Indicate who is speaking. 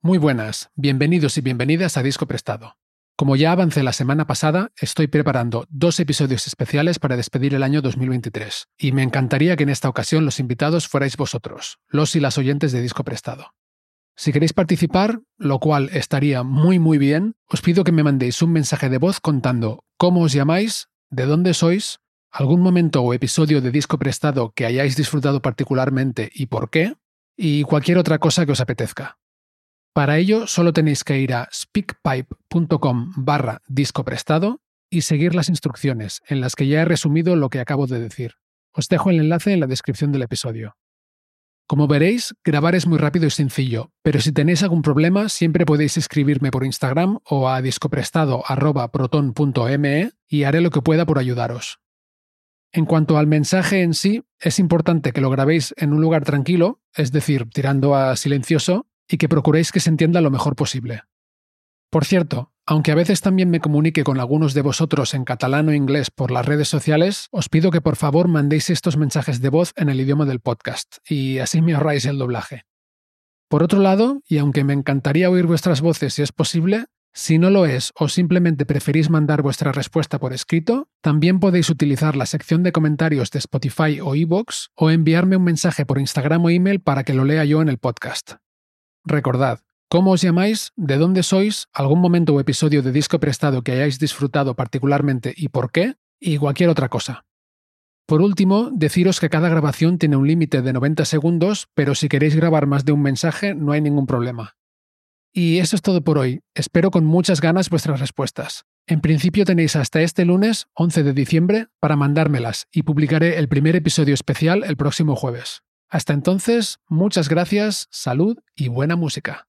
Speaker 1: Muy buenas, bienvenidos y bienvenidas a Disco Prestado. Como ya avancé la semana pasada, estoy preparando dos episodios especiales para despedir el año 2023, y me encantaría que en esta ocasión los invitados fuerais vosotros, los y las oyentes de Disco Prestado. Si queréis participar, lo cual estaría muy muy bien, os pido que me mandéis un mensaje de voz contando cómo os llamáis, de dónde sois, algún momento o episodio de disco prestado que hayáis disfrutado particularmente y por qué, y cualquier otra cosa que os apetezca. Para ello solo tenéis que ir a speakpipe.com barra disco prestado y seguir las instrucciones, en las que ya he resumido lo que acabo de decir. Os dejo el enlace en la descripción del episodio. Como veréis, grabar es muy rápido y sencillo, pero si tenéis algún problema siempre podéis escribirme por Instagram o a discoprestado.proton.me y haré lo que pueda por ayudaros. En cuanto al mensaje en sí, es importante que lo grabéis en un lugar tranquilo, es decir, tirando a silencioso, y que procuréis que se entienda lo mejor posible. Por cierto, aunque a veces también me comunique con algunos de vosotros en catalán o inglés por las redes sociales, os pido que por favor mandéis estos mensajes de voz en el idioma del podcast, y así me ahorráis el doblaje. Por otro lado, y aunque me encantaría oír vuestras voces si es posible, si no lo es o simplemente preferís mandar vuestra respuesta por escrito, también podéis utilizar la sección de comentarios de Spotify o iVoox o enviarme un mensaje por Instagram o email para que lo lea yo en el podcast. Recordad, ¿cómo os llamáis? ¿De dónde sois? ¿Algún momento o episodio de disco prestado que hayáis disfrutado particularmente y por qué? Y cualquier otra cosa. Por último, deciros que cada grabación tiene un límite de 90 segundos, pero si queréis grabar más de un mensaje no hay ningún problema. Y eso es todo por hoy. Espero con muchas ganas vuestras respuestas. En principio tenéis hasta este lunes, 11 de diciembre, para mandármelas y publicaré el primer episodio especial el próximo jueves. Hasta entonces, muchas gracias, salud y buena música.